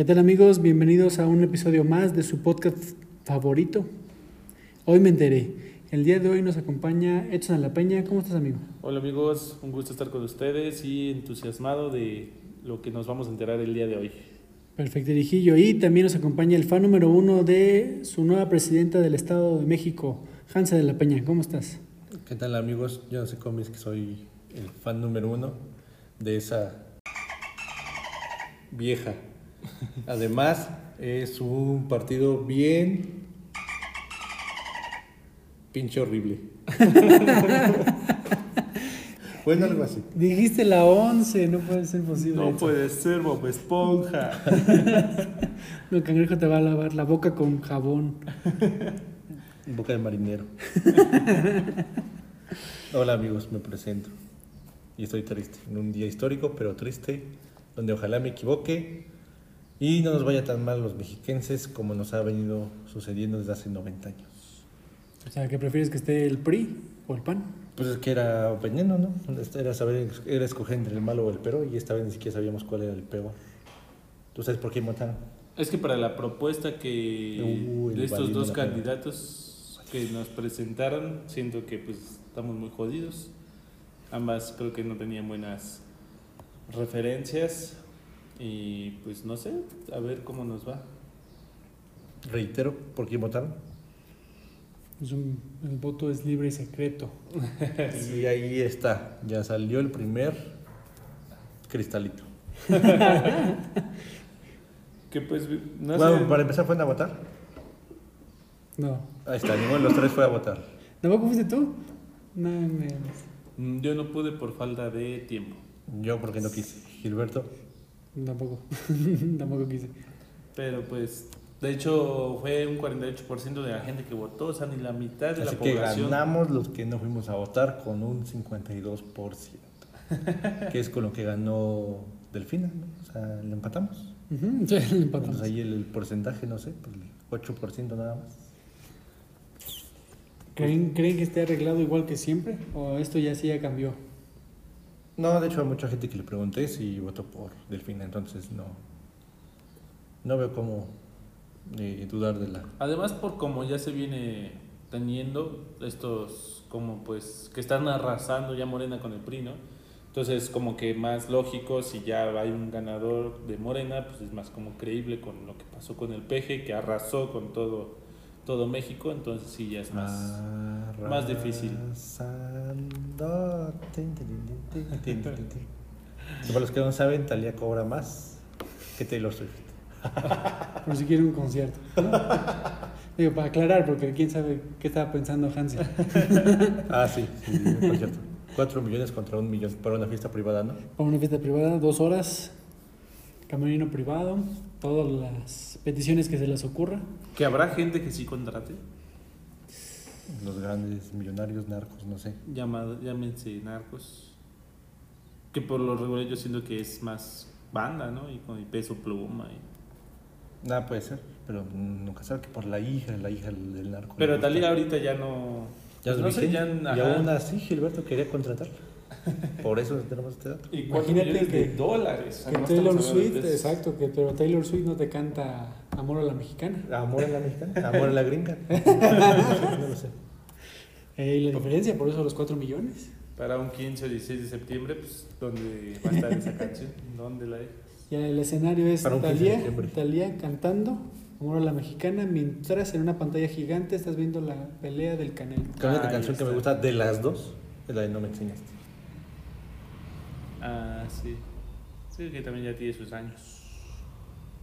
¿Qué tal amigos? Bienvenidos a un episodio más de su podcast favorito. Hoy me enteré. El día de hoy nos acompaña Edson La Peña. ¿Cómo estás amigo? Hola amigos, un gusto estar con ustedes y entusiasmado de lo que nos vamos a enterar el día de hoy. Perfecto, Dirijillo. Y también nos acompaña el fan número uno de su nueva presidenta del Estado de México, Hansa de la Peña. ¿Cómo estás? ¿Qué tal amigos? Yo no sé cómo es que soy el fan número uno de esa vieja. Además, es un partido bien pinche horrible. bueno, algo así. Dijiste la 11, no puede ser posible. No puede ser, Bob Esponja. no, cangrejo te va a lavar la boca con jabón. Boca de marinero. Hola amigos, me presento. Y estoy triste. En un día histórico, pero triste, donde ojalá me equivoque y no nos vaya tan mal los mexiquenses como nos ha venido sucediendo desde hace 90 años. O sea, ¿qué prefieres que esté el PRI o el PAN? Pues es que era veneno, ¿no? Era saber, era escoger entre el malo o el peor y esta vez ni siquiera sabíamos cuál era el peor. ¿Tú sabes por qué votaron? Es que para la propuesta que Uy, de estos dos la pena. candidatos que nos presentaron, siento que pues estamos muy jodidos. Ambas creo que no tenían buenas referencias y pues no sé, a ver cómo nos va. Reitero, ¿por qué votaron? Es un- el voto es libre y secreto. Y ahí está, ya salió el primer cristalito. Que pues no bueno, sé. para empezar, ¿fueron a votar? No. Ahí está, ninguno de los tres fue a votar. ¿Tampoco fuiste tú? No, me... Mm, Yo no pude por falta de tiempo. Yo porque no quise. Gilberto, Tampoco. Tampoco quise. Pero pues, de hecho, fue un 48% de la gente que votó, o sea, ni la mitad de así la que población. ganamos los que no fuimos a votar con un 52%. que es con lo que ganó Delfina, ¿no? O sea, le empatamos. Ujú, sí, le empatamos. Entonces ahí el, el porcentaje, no sé, pues el 8% nada más. ¿Creen, ¿Creen que esté arreglado igual que siempre? ¿O esto ya sí ya cambió? No, de hecho, hay mucha gente que le pregunté si votó por Delfina, entonces no. No veo cómo eh, dudar de la. Además, por como ya se viene teniendo estos, como pues, que están arrasando ya Morena con el PRI, ¿no? Entonces, como que más lógico, si ya hay un ganador de Morena, pues es más como creíble con lo que pasó con el PG, que arrasó con todo, todo México, entonces sí ya es más... más difícil. Para los que no saben, Talía cobra más que Taylor Swift. Por si quiere un concierto. ¿no? Digo, para aclarar, porque quién sabe qué estaba pensando Hansi. Ah, sí, sí, sí, por cierto. 4 millones contra un millón para una fiesta privada, ¿no? Para una fiesta privada, dos horas, camerino privado, todas las peticiones que se les ocurra. Que habrá gente que sí contrate, Los grandes millonarios narcos, no sé. llamado, llámense narcos, que por lo regular yo siento que es más banda, ¿no? Y con el peso pluma. y- Nada puede ser, pero nunca sabe que por la hija, la hija del narco. Pero gusta. Talía ahorita ya no... Ya pues lo no sé, ya... y aún así Gilberto quería contratarla. Por eso tenemos este dato. Y Imagínate millones de que- dólares. Que Taylor Swift, exacto, que, pero Taylor Swift no te canta Amor a la Mexicana. Amor en la mexicana, amor en la gringa. No lo sé. Eh, y la diferencia, por eso los 4 millones. Para un 15 o 16 de septiembre, pues, ¿dónde va a estar esa canción? ¿Dónde la hay? Ya el escenario es Para un 15 de Talía. Talía cantando Amor a la Mexicana, mientras en una pantalla gigante estás viendo la pelea del Canelo. Única Ahí canción que me gusta de las dos es la de No me enseñaste. Ah, sí. Sí, que también ya tiene sus años.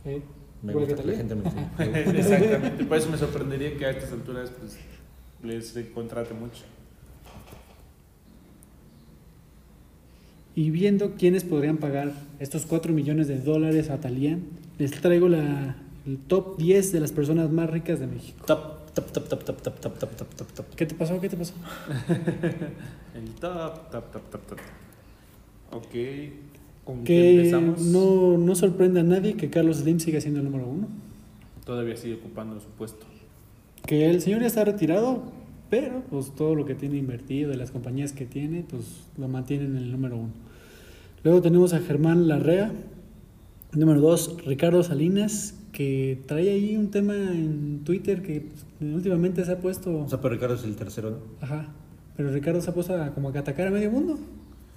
¿eh? Me que gusta que la gente me. Exactamente. Por eso me sorprendería que a estas alturas, pues, les contrate mucho. Y viendo quiénes podrían pagar estos 4 millones de dólares a Talía, les traigo la, el top 10 de las personas más ricas de México. Top, top, top, top, top, top, top, top, top, top, top. ¿Qué te pasó? ¿Qué te pasó? El top, top, top, top, top. Ok. ¿Con Que empezamos? no, no sorprende a nadie que Carlos Slim siga siendo el número uno. Todavía sigue ocupando su puesto. Que el señor ya está retirado, pero pues todo lo que tiene invertido de las compañías que tiene, pues lo mantiene en el número uno. Luego tenemos a Germán Larrea, Número dos, Ricardo Salinas, que trae ahí un tema en Twitter que pues, últimamente se ha puesto... O sea, pero Ricardo es el tercero, ¿no? Ajá. Pero Ricardo se ha puesto a, como a atacar a medio mundo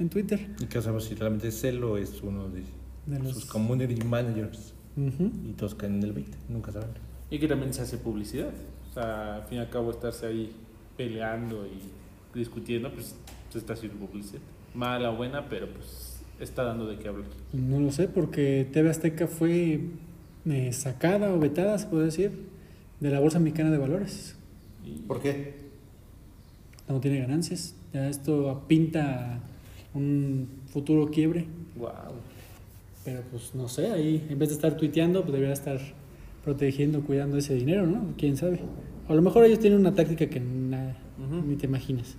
en Twitter. Y que sabemos si realmente es él o es uno de, De los- sus community managers. Y todos caen en el 20, nunca saben. Y que también se hace publicidad. O sea, al fin y al cabo, estarse ahí peleando y discutiendo, pues se está haciendo publicidad. Mala o buena, pero pues está dando de qué hablar. No lo sé, porque TV Azteca fue eh, sacada o vetada, se puede decir, de la Bolsa Mexicana de Valores. Y ¿Por qué? No tiene ganancias. Ya esto pinta un futuro quiebre. wow. Pero pues no sé, ahí en vez de estar tuiteando, pues debería estar protegiendo, cuidando ese dinero, ¿no? ¿Quién sabe? A lo mejor ellos tienen una táctica que na- ni te imaginas.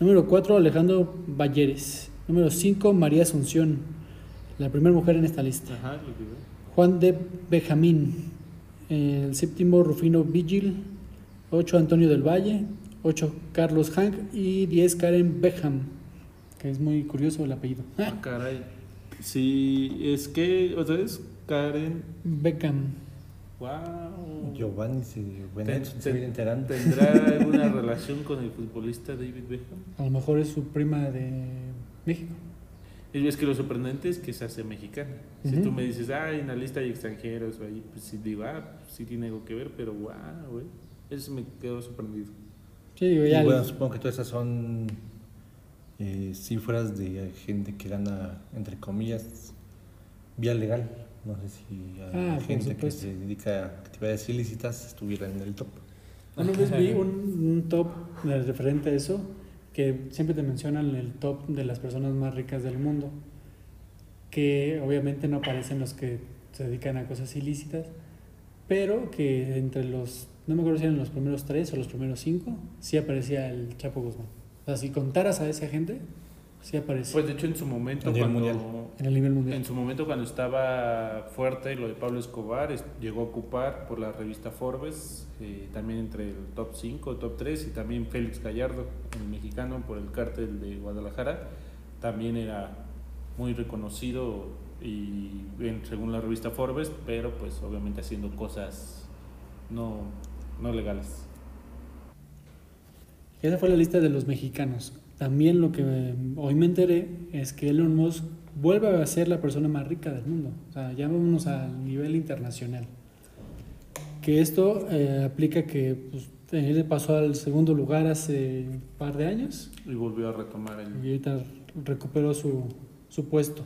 Número 4, Alejandro Valleres. Número 5, María Asunción, la primera mujer en esta lista. Ajá, lo que. Juan de Benjamín. El séptimo, Rufino Vigil. 8, Antonio del Valle. 8, Carlos Hank. Y 10, Karen Beckham. Que es muy curioso el apellido. Ah, caray. Sí, es que, otra vez, Karen. Beckham. Wow. Giovanni se, bueno, Ten- se viene enterando. ¿Tendrá alguna relación con el futbolista David Beckham? A lo mejor es su prima de México. Y es que lo sorprendente es que se hace mexicana. Si tú me dices, ah, en la lista hay extranjeros, ahí, pues sí digo, ah, sí tiene algo que ver, pero wow, güey. Eso me quedó sorprendido. Sí, digo, Y ya. bueno, supongo que todas esas son eh, cifras de gente que gana, entre comillas, vía legal. No sé si Ah, gente que se dedica a actividades ilícitas estuviera en el top. Una vez vi un, un top referente a eso que siempre te mencionan el top de las personas más ricas del mundo, que obviamente no aparecen los que se dedican a cosas ilícitas, pero que entre los, no me acuerdo si eran los primeros tres o los primeros cinco, sí aparecía el Chapo Guzmán. Sea, si contaras a esa gente, sí aparecía Pues de hecho en su momento cuando mundial. en el nivel mundial. en su momento cuando estaba fuerte lo de Pablo Escobar es- llegó a ocupar por la revista Forbes eh, también entre el top 5, top 3 y también Félix Gallardo, el mexicano por el cártel de Guadalajara, también era muy reconocido y en- según la revista Forbes, pero pues obviamente haciendo cosas no, no legales. Esa fue la lista de los mexicanos. También lo que eh, hoy me enteré es que Elon Musk vuelve a ser la persona más rica del mundo. O sea, ya vámonos al nivel internacional. Que esto eh, aplica que pues, él pasó al segundo lugar hace un par de años Y volvió a retomar el... y ahorita recuperó su, su puesto.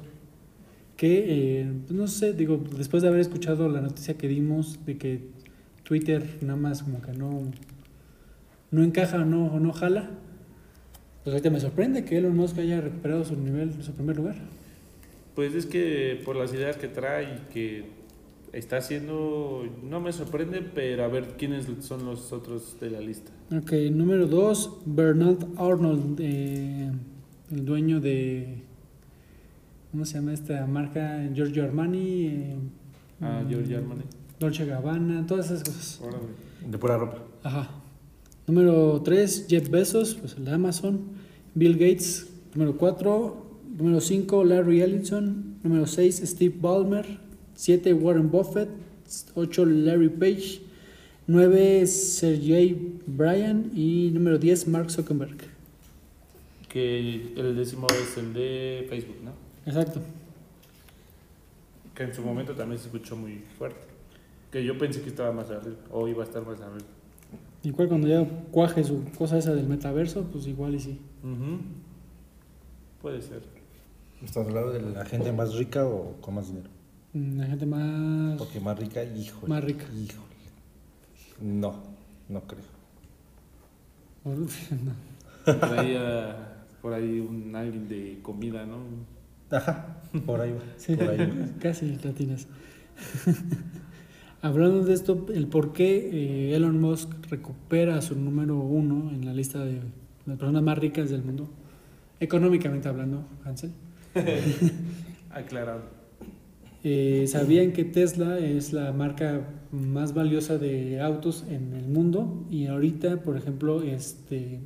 Que, eh, pues, no sé, digo, después de haber escuchado la noticia que dimos de que Twitter nada más como que no, no encaja o no, o no jala, pues ahorita me sorprende que Elon Musk haya recuperado su nivel, su primer lugar. Pues es que por las ideas que trae y que está haciendo, no me sorprende, pero a ver quiénes son los otros de la lista. Ok, número dos, Bernard Arnold, eh, el dueño de, ¿cómo se llama esta marca? Giorgio Armani, eh, Ah, George Armani. Dolce Gabbana, todas esas cosas. Órale. De pura ropa. Ajá. Número 3, Jeff Bezos, pues el de Amazon. Bill Gates. Número 4, número 5, Larry Ellison. Número 6, Steve Ballmer. 7, Warren Buffett. 8, Larry Page. 9, Sergey Brin. Y número 10, Mark Zuckerberg. Que el décimo es el de Facebook, ¿no? Exacto. Que en su momento también se escuchó muy fuerte. Que yo pensé que estaba más arriba, o iba a estar más arriba. Igual cuando ya cuaje su cosa esa del metaverso, pues igual y sí. Puede ser. ¿Estás hablando de la gente más rica o con más dinero? Mm, La gente más... Porque más rica, híjole. Más rica. Híjole. No, no creo. No. Por ahí, ah, por ahí un alguien de comida, ¿no? Ajá, por ahí va. Sí, Por ahí va. casi latinas. Hablando de esto, el por qué eh, Elon Musk recupera su número uno en la lista de las personas más ricas del mundo, económicamente hablando, Hansel. Aclarado. Eh, ¿Sabían que Tesla es la marca más valiosa de autos en el mundo? Y ahorita, por ejemplo, este,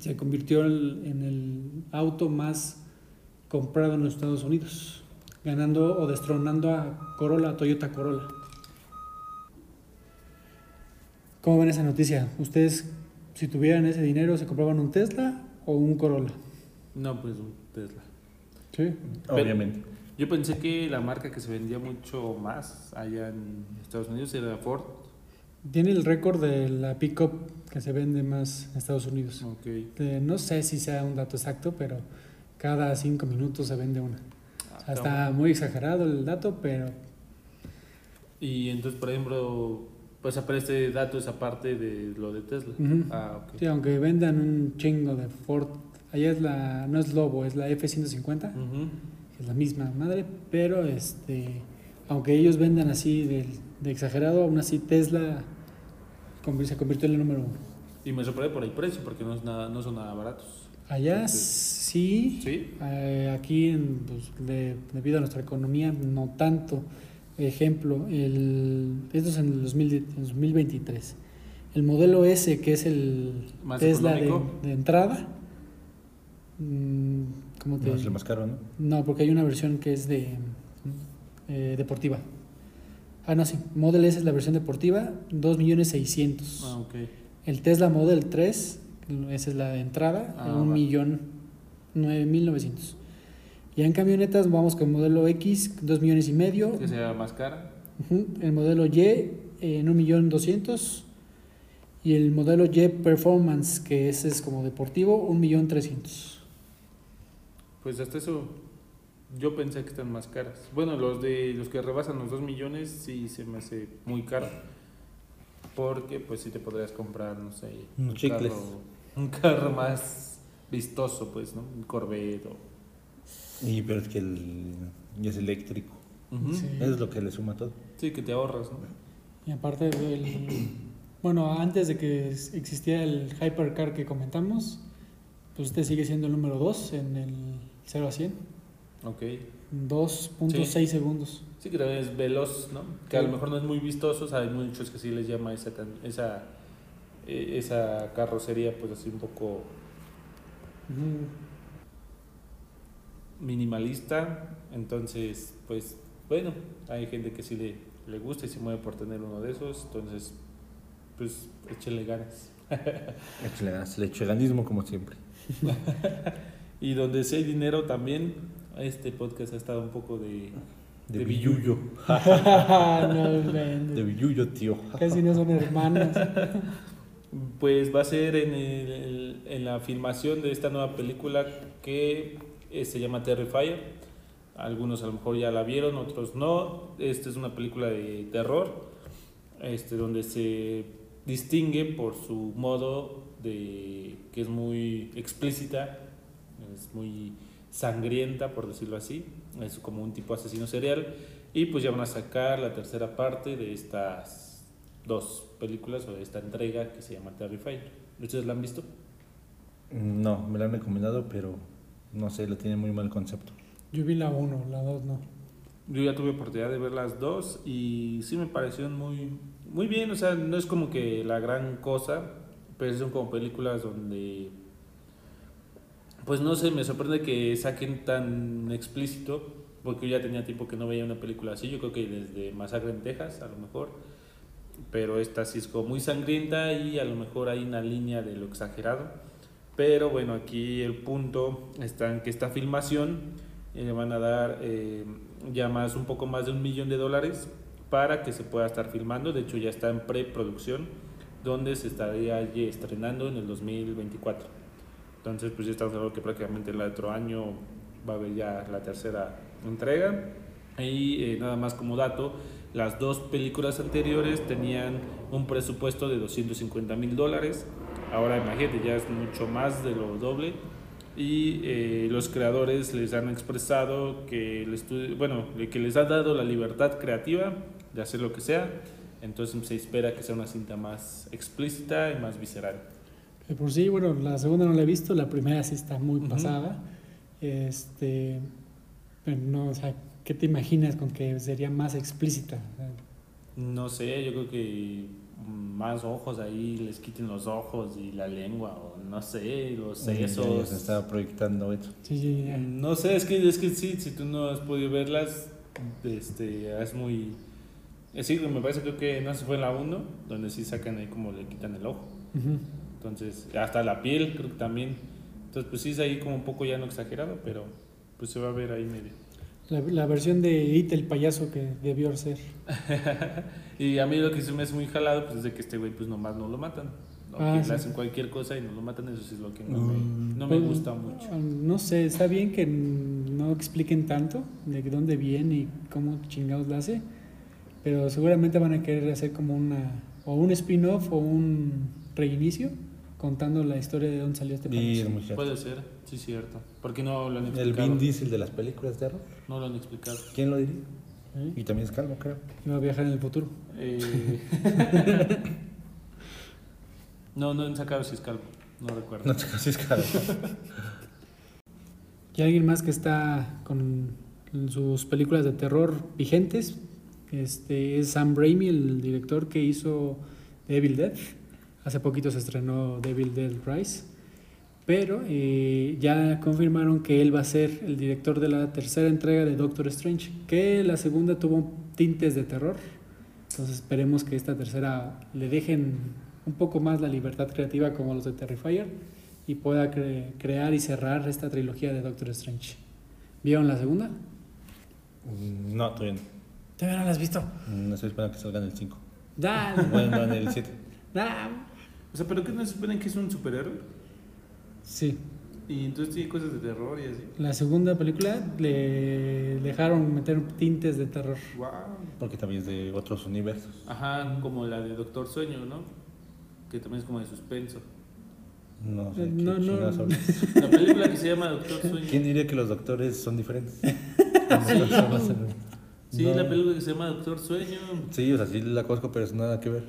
se convirtió en el auto más comprado en los Estados Unidos. ganando o destronando a Corolla, a Toyota Corolla. ¿Cómo ven esa noticia? ¿Ustedes, si tuvieran ese dinero, se compraban un Tesla o un Corolla? No, pues un Tesla. Sí. Obviamente. Yo pensé que la marca que se vendía mucho más allá en Estados Unidos era Ford. Tiene el récord de la pickup que se vende más en Estados Unidos. Ok. Eh, no sé si sea un dato exacto, pero cada cinco minutos se vende una. O sea, está muy exagerado el dato, pero Y entonces, por ejemplo, pues aparece dato esa parte de lo de Tesla. Ujú. Ah, ok. sí, aunque vendan un chingo de Ford, allá es la, no es Lobo, es la F-150, Ujú. es la misma madre, pero este, aunque ellos vendan así de, de exagerado, aún así Tesla se convirtió en el número uno. Y me sorprende por el precio, porque no, es nada, no son nada baratos. Allá Sí. sí, ¿Sí? Eh, aquí, en, pues, de- debido a nuestra economía, no tanto. Ejemplo, el, esto es en el 2023. El modelo S, que es el más Tesla de, entrada. Mm, ¿Cómo te no, es el más caro, ¿no? No, porque hay una versión que es de eh, deportiva. Ah, no, sí. Model S es la versión deportiva, 2.600.000. Ah, ok. El Tesla Model 3, esa es la de entrada, ah, 1.900.000. Ya en camionetas vamos con el modelo X, 2 millones y medio. Que sea más cara. El modelo Y en 1 millón 200. Y el modelo Y Performance, que ese es como deportivo, 1 millón 300. Pues hasta eso yo pensé que están más caras. Bueno, los de los que rebasan los 2 millones sí se me hace muy caro. Porque pues sí te podrías comprar, no sé, un, un, carro, un carro más vistoso, pues, ¿no? Un Corvette o y pero es que el, es eléctrico. Sí. Eso es lo que le suma todo. Sí, que te ahorras, ¿no? Y aparte del... Bueno, antes de que existiera el Hypercar que comentamos, pues este sigue siendo el número 2 en el 0 a 100. Ok. 2.6 Sí. segundos. Sí, que también es veloz, ¿no? Que a lo mejor no es muy vistoso, o sea, hay muchos que sí les llama esa, esa, eh, esa carrocería, pues así un poco. Minimalista. Entonces, pues bueno, hay gente que sí le, le gusta y se mueve por tener uno de esos. Entonces, pues échenle ganas. Échale ganas, el echeganismo como siempre. Y donde sí hay dinero también, este podcast ha estado un poco de, De, De billuyo. no. De billuyo, tío. Casi no son hermanos. Pues va a ser en, el- en la filmación de esta nueva película que eh, se llama Terrifier. Algunos a lo mejor ya la vieron, otros no. Esta es una película de terror, este, donde se distingue por su modo de que es muy explícita, es muy sangrienta, por decirlo así. Es como un tipo asesino serial. Y pues ya van a sacar la tercera parte de estas dos películas o de esta entrega que se llama Terrifier. ¿Ustedes la han visto? No, me la han recomendado, pero no sé, le tiene muy mal concepto. Yo vi la 1, la 2 no. Yo ya tuve oportunidad de ver las dos y sí me parecieron muy, muy bien. O sea, no es como que la gran cosa, pero son como películas donde, pues no sé, me sorprende que saquen tan explícito, porque yo ya tenía tiempo que no veía una película así. Yo creo que desde Masacre en Texas, a lo mejor. Pero esta sí es como muy sangrienta y a lo mejor hay una línea de lo exagerado. Pero bueno, aquí el punto está en que esta filmación eh, le van a dar eh, ya más, un poco más de un millón de dólares para que se pueda estar filmando. De hecho, ya está en preproducción, donde se estaría ya estrenando en el 2024. Entonces, pues ya estamos hablando que prácticamente el otro año va a haber ya la tercera entrega. Y eh, nada más como dato, las dos películas anteriores tenían un presupuesto de 250 mil dólares. Ahora imagínate, ya es mucho más de lo doble. Y eh, los creadores les han expresado que el estudio, bueno, que les ha dado la libertad creativa de hacer lo que sea. Entonces se espera que sea una cinta más explícita y más visceral. De por sí, bueno, la segunda no la he visto, la primera sí está muy Ujú. pasada. Este, pero no, o sea, ¿qué te imaginas con que sería más explícita? No sé, yo creo que más ojos ahí, les quiten los ojos y la lengua, o no sé, los Sí, ya- ya sesos. se está proyectando eso. Sí, sí, ya. No sé, es que, es que sí, si tú no has podido verlas, este, es muy... Sí, me parece creo que no se fue en la 1, donde sí sacan ahí como le quitan el ojo. Ujú. Entonces, hasta la piel creo que también. Entonces, pues sí es ahí como un poco ya no exagerado, pero pues se va a ver ahí medio. La, la versión de It, el payaso que debió ser. Y a mí lo que se me hace muy jalado, pues es de que este güey pues nomás no lo matan. ¿no? Ah, que sí. le hacen cualquier cosa y no lo matan, eso sí es lo que no me, Mm. no me Pues, gusta mucho. ah, No sé, está bien que no expliquen tanto de dónde viene y cómo chingados la hace, pero seguramente van a querer hacer como una, o un spin-off o un reinicio contando la historia de dónde salió este cierto. Puede ser, sí cierto. Porque no lo han El explicado. Vin Diesel de las películas de terror. No lo han explicado. ¿Quién lo diría? ¿Eh? Y también es calvo, creo. A viajar en el futuro. Eh, no, no han sacado si es calvo, no recuerdo. No sé si es calvo. Y alguien más que está con sus películas de terror vigentes este, es Sam Raimi, el director que hizo Devil Dead. Hace poquito se estrenó Devil Dead Rise. Pero eh, ya confirmaron que él va a ser el director de la tercera entrega de Doctor Strange. Que la segunda tuvo tintes de terror. Entonces esperemos que esta tercera le dejen un poco más la libertad creativa como los de Terrifier y pueda cre- crear y cerrar esta trilogía de Doctor Strange. ¿Vieron la segunda? Mm, No, todavía no. ¿Todavía no la has visto? No estoy esperando que salga en el 5. Dale. Bueno, en el 7. Dale. O sea, ¿pero qué no se suponen que es un superhéroe? Sí. Y entonces tiene cosas de terror y así. La segunda película le dejaron meter tintes de terror. Wow. Porque también es de otros universos. Ajá, como la de Doctor Sueño, ¿no? Que también es como de suspenso. No sé. Eh, qué no, no. La película que se llama Doctor Sueño. ¿Quién diría que los doctores son diferentes? Sí, No. la película que se llama Doctor Sueño. Sí, o sea, sí la conozco, pero es nada que ver.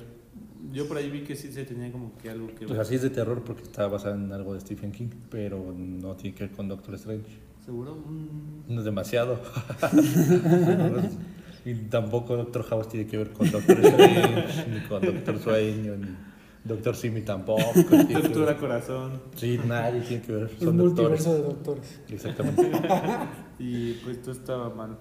Yo por ahí vi que sí se tenía como que algo que O ver. sea, sí es de terror porque está basada en algo de Stephen King, pero no tiene que ver con Doctor Strange. ¿Seguro? Mm. No es demasiado. y tampoco Doctor House tiene que ver con Doctor Strange, ni con Doctor Sueño, ni Doctor Simi tampoco. Doctora Corazón. Sí, nadie tiene que ver. Son doctores. multiverso de doctores. Exactamente. Y pues todo estaba mal.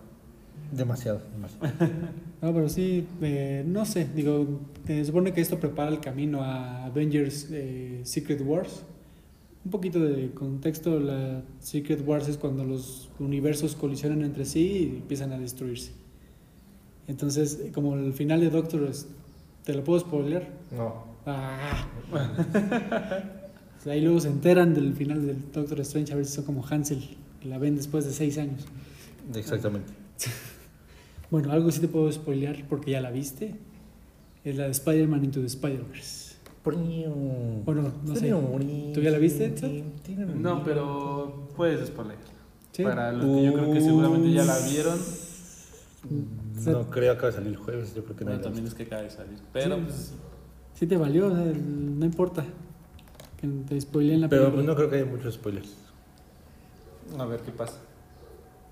Demasiado. demasiado. No, pero sí, eh, no sé, digo, se supone que esto prepara el camino a Avengers eh, Secret Wars. Un poquito de contexto, la Secret Wars es cuando los universos colisionan entre sí y empiezan a destruirse. Entonces, eh, como el final de Doctor, ¿te lo puedo spoiler? No. Ah. Sea, ahí luego se enteran del final del Doctor Strange, a ver si son como Hansel, que la ven después de seis años. Exactamente. Bueno, algo sí te puedo spoilear porque ya la viste. Es la de Spider-Man Into the Spider-Verse. Bueno, no sé. ¿Tú ya la viste? No, pero puedes spoiler. ¿Sí? Para los que yo creo que seguramente ya la vieron. No creo que va a salir el jueves, yo creo que Bueno, no. también es que acaba de salir. Pero Sí. pues. Sí te valió, o sea, el- no importa. Que te spoileen la Pero película. no creo que haya muchos spoilers. A ver qué pasa.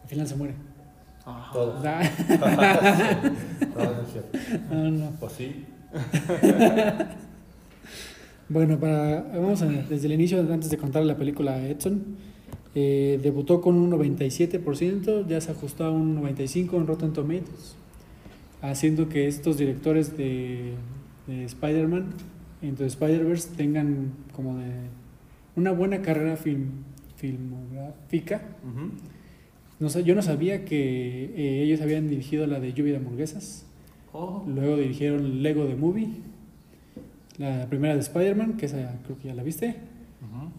Al final se muere. Ah. Todos. Ah, No, cierto. no. ¿O sí? Bueno, para, vamos a, desde el inicio, antes de contar la película Edson, eh, debutó con un 97%, ya se ajustó a un 95% en Rotten Tomatoes, haciendo que estos directores de, de Spider-Man, the Spider-Verse, tengan como de una buena carrera film, filmográfica. Ujú. No yo no sabía que eh, ellos habían dirigido la de Lluvia de Hamburguesas. Oh. Luego dirigieron Lego The Movie, la primera de Spider-Man, que esa creo que ya la viste,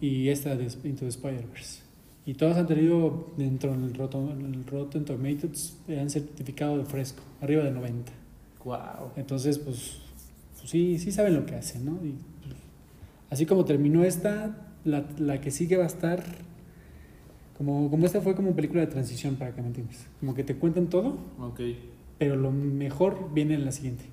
y esta de Into the Spider-Verse. Y todas han tenido dentro del Rotten, Rotten Tomatoes, eh, han certificado de fresco, arriba de 90. Guau. Entonces, pues, pues sí, sí saben lo que hacen, ¿no? Y, pues, así como terminó esta, la, la que sigue va a estar, como, como esta fue como película de transición, para que me entiendas. Como que te cuentan todo, Ok. pero lo mejor viene en la siguiente.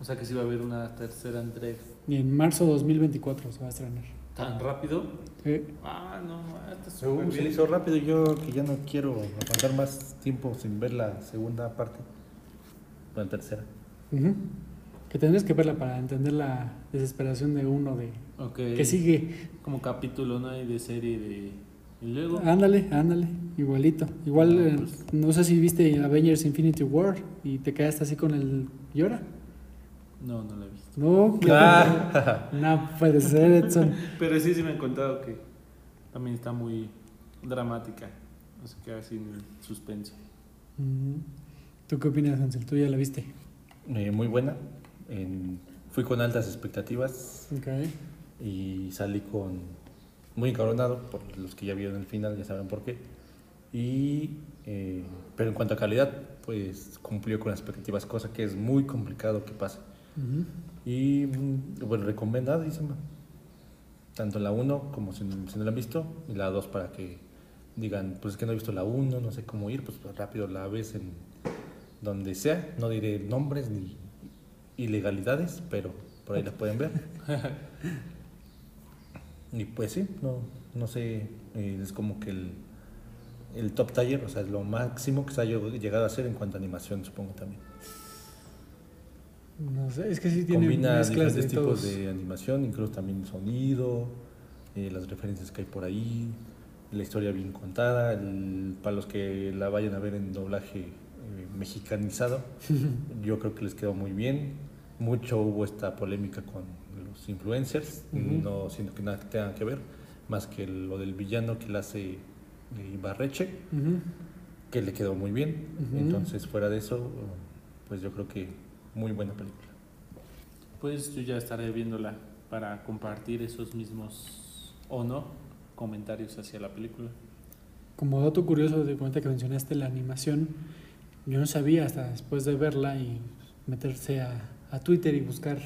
O sea que sí va a haber una tercera entrega. Y en marzo 2024 se va a estrenar. ¿Tan rápido? Sí. Ah, no, está súper se hizo rápido yo que ya no quiero aguantar más tiempo sin ver la segunda parte. La tercera. Que tendrías que verla para entender la desesperación de uno de que sigue. Como capítulo, ¿no? Y de serie de... Y luego... Ándale, ándale, igualito. Igual, Ah, eh, pues. no sé si viste Avengers Infinity War y te quedaste así con el llora. No, no la he visto. No, Ah. no puede ser, Edson. Pero sí, sí me han contado que también está muy dramática. O sea, queda sin suspenso. ¿Tú qué opinas, Hansel? ¿Tú ya la viste? Eh, muy buena. En- fui con altas expectativas Ok. y salí con muy encabronado por los que ya vieron el final, ya saben por qué. Y, eh, pero en cuanto a calidad, pues cumplió con las expectativas, cosa que es muy complicado que pase. Ujú. Y mm, bueno, recomendadísima. Tanto la 1 como si, si no la han visto, y la 2 para que digan, pues es que no he visto la 1, no sé cómo ir, pues rápido la ves en donde sea. No diré nombres ni ilegalidades, pero por ahí la pueden ver. Y pues sí, no, no sé, eh, es como que el, el top tier, o sea, es lo máximo que se ha llegado a hacer en cuanto a animación, supongo también. No sé, es que sí tiene Combina mezclas diferentes de tipos todos. de animación, incluso también sonido, eh, las referencias que hay por ahí, la historia bien contada, el- para los que la vayan a ver en doblaje eh, mexicanizado, yo creo que les quedó muy bien. Mucho hubo esta polémica con influencers, Ujú. no siento que nada que tenga que ver, más que lo del villano que le hace eh, Ibarreche, Ujú. que le quedó muy bien. Ujú. Entonces, fuera de eso, pues yo creo que muy buena película. Pues yo ya estaré viéndola para compartir esos mismos o no comentarios hacia la película. Como dato curioso de cuenta que mencionaste la animación, yo no sabía hasta después de verla y meterse a, a Twitter y buscar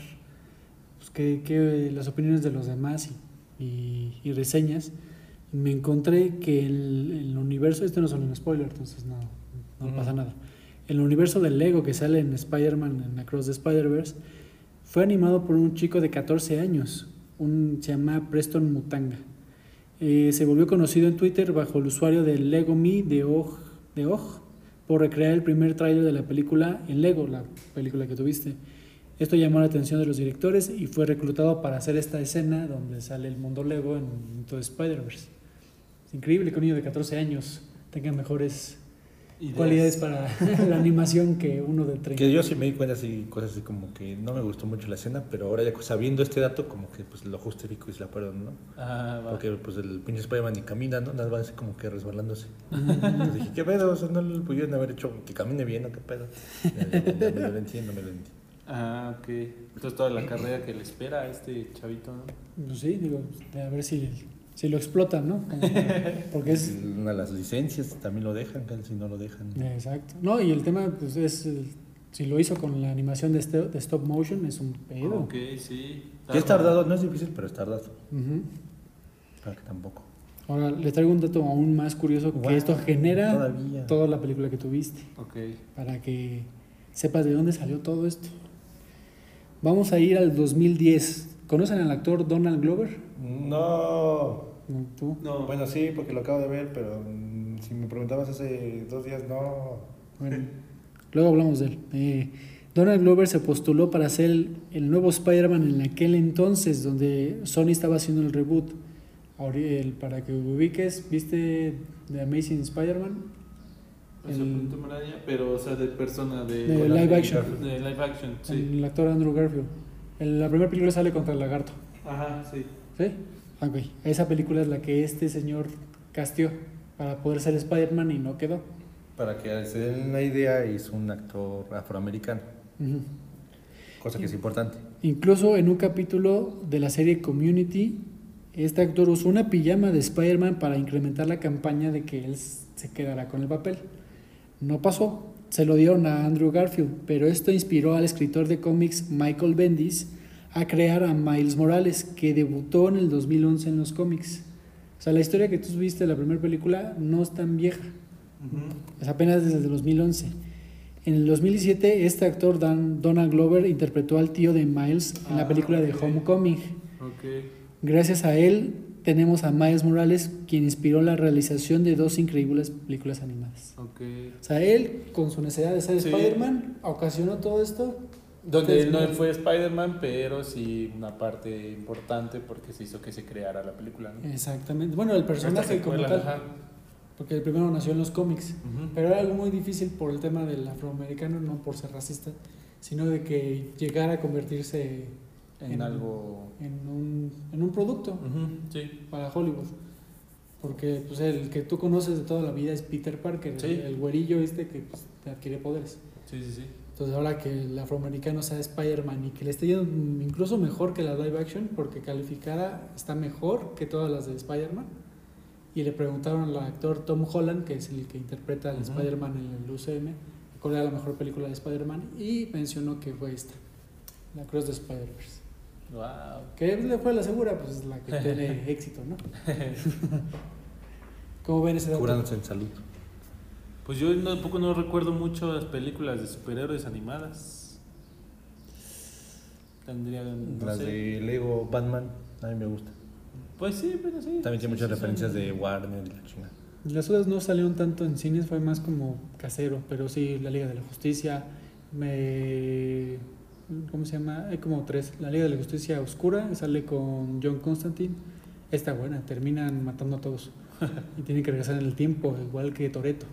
qué- qué- las opiniones de los demás y, y- y reseñas. Me encontré que el, el universo, este no es un spoiler, entonces no, no pasa nada. El universo del Lego que sale en Spider-Man, en Across the Spider-Verse, fue animado por un chico de 14 años, un, se llama Preston Mutanga. Eh, se volvió conocido en Twitter bajo el usuario de Lego Me de Og, de Og por recrear el primer tráiler de la película en Lego, la película que tuviste. Esto llamó la atención de los directores y fue reclutado para hacer esta escena donde sale el mundo Lego en todo Spider-Verse. Es increíble que un niño de 14 años tenga mejores Ideas. cualidades para la animación que uno de 30. Que yo sí me di cuenta así, cosas así como que no me gustó mucho la escena, pero ahora ya sabiendo este dato, como que pues lo justifico y se la perdono, ¿no? Ah, va. Porque pues el pinche Spider-Man ni camina, ¿no? Nada más así como que resbalándose. Entonces dije, ¿qué pedo? O sea, no lo pudieron haber hecho que camine bien, ¿no? ¿Qué pedo? Ya, ya, ya me lo entiendo, me lo entiendo. Ah, ok. Entonces toda la carrera que le espera a este chavito, ¿no? Pues sí, digo, a ver si, si lo explotan, ¿no? Porque es... Una de las licencias también lo dejan, si no lo dejan. Exacto. No, y el tema, pues es... eh, Si lo hizo con la animación de, este- de stop motion, es un pedo. Ok, sí. Que es tardado, no es difícil, pero es tardado. Ujú. Para que tampoco. Ahora, le traigo un dato aún más curioso que esto genera todavía. toda la película que tuviste, Ok. para que sepas de dónde salió todo esto. Vamos a ir al 2010. ¿Conocen al actor Donald Glover? No. ¿Tú? No. Bueno, sí, porque lo acabo de ver, pero mm, si me preguntabas hace dos días, no. Bueno, luego hablamos de él. Eh, Donald Glover se postuló para ser el, el nuevo Spider-Man en aquel entonces, donde Sony estaba haciendo el reboot. Ahora, el- para que ubiques, ¿viste The Amazing Spider-Man? Punto maraña, pero, o sea, de persona de... De live action. De live action, sí. El actor Andrew Garfield. En la primera película sale contra el lagarto. Ajá, sí. ¿Sí? Ah, Ok. Esa película es la que este señor castió para poder ser Spider-Man y no quedó. Para que se den una idea, es un actor afroamericano, Ujú. cosa que es importante. Incluso en un capítulo de la serie Community, este actor usó una pijama de Spider-Man para incrementar la campaña de que él se quedará con el papel. No pasó, se lo dieron a Andrew Garfield, pero esto inspiró al escritor de cómics Michael Bendis a crear a Miles Morales, que debutó en el 2011 en los cómics. O sea, la historia que tú viste de la primera película no es tan vieja. Es apenas desde el 2011. En el 2017, este actor Dan, Donald Glover interpretó al tío de Miles en la Ah, película de. Homecoming. Gracias a él tenemos a Miles Morales, quien inspiró la realización de dos increíbles películas animadas. Ok. O sea, él, con su necesidad de ser Sí. Spider-Man, ocasionó todo esto Donde él no fue Spider-Man, pero sí una parte importante porque se hizo que se creara la película. ¿no? Exactamente. Bueno, el personaje como tal, ajá. porque el primero nació en los cómics, pero era algo muy difícil por el tema del afroamericano, no por ser racista, sino de que llegara a convertirse en, en- algo. en un, en un producto Sí. para Hollywood. Porque pues, el que tú conoces de toda la vida es Peter Parker, Sí. el, el güerillo este que pues, te adquiere poderes. Sí, sí, sí. Entonces ahora que el afroamericano sea Spider-Man y que le esté yendo incluso mejor que la live action, porque calificada está mejor que todas las de Spider-Man. Y le preguntaron al actor Tom Holland, que es el que interpreta al Ujú. Spider-Man en el UCM, cuál era la mejor película de Spider-Man, y mencionó que fue esta, La Cruz de Spider-Verse. Wow. Que le fue la segura, pues la que tiene éxito, ¿no? ¿Cómo ven ese dato? Curándose en salud. Pues yo no- tampoco no recuerdo mucho las películas de superhéroes animadas. Tendría. no Las sé. de Lego Batman, a mí me gusta. Pues sí, pero sí. También Sí, tiene muchas sí, referencias son- de Warner y la chingada. Las otras no salieron tanto en cines, fue más como casero, pero sí, la Liga de la Justicia, me... ¿Cómo se llama? Hay como tres. La Liga de la Justicia Oscura, sale con John Constantine. Está buena, terminan matando a todos. Y tienen que regresar en el tiempo, igual que Toreto.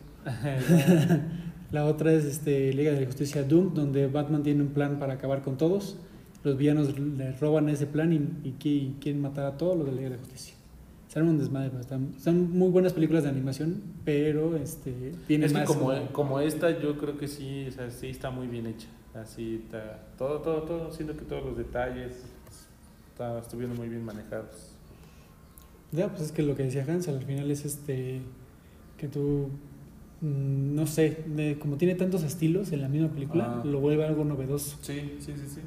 La otra es este, Liga de la Justicia Doom, donde Batman tiene un plan para acabar con todos. Los villanos le roban ese plan y, y qui- quieren matar a todos los de la Liga de la Justicia. Arma un desmadre. pero Están, son muy buenas películas de animación, pero este, tiene Es que más. como, como esta, yo creo que sí, o sea, sí está muy bien hecha. Así está. Todo, todo, todo. Siento que todos los detalles está- estuvieron muy bien manejados. Ya, pues es que lo que decía Hans al final es este que tú mm, no sé, de- como tiene tantos estilos en la misma película, Ah. lo vuelve algo novedoso. Sí, sí, sí, sí.